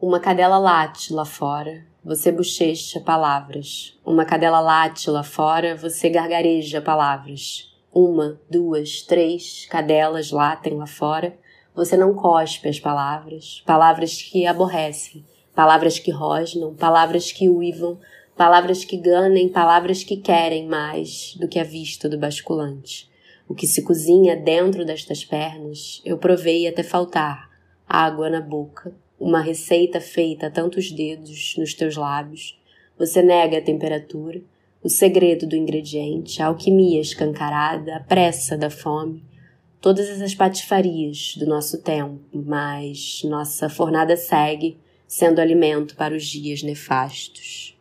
Uma cadela late lá fora, você bochecha palavras. Uma cadela late lá fora, você gargareja palavras. Uma, duas, três cadelas latem lá fora, você não cospe as palavras, palavras que aborrecem, palavras que rosnam, palavras que uivam, palavras que ganem, palavras que querem mais do que a vista do basculante. O que se cozinha dentro destas pernas, eu provei até faltar, água na boca, uma receita feita a tantos dedos nos teus lábios. Você nega a temperatura, o segredo do ingrediente, a alquimia escancarada, a pressa da fome, todas essas patifarias do nosso tempo, mas nossa fornada segue sendo alimento para os dias nefastos.